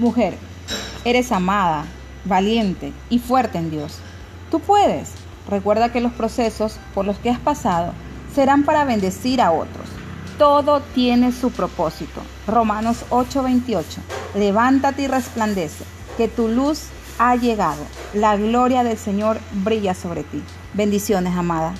Mujer, eres amada, valiente y fuerte en Dios. Tú puedes. Recuerda que los procesos por los que has pasado serán para bendecir a otros. Todo tiene su propósito. Romanos 8:28. Levántate y resplandece, que tu luz ha llegado. La gloria del Señor brilla sobre ti. Bendiciones, amada.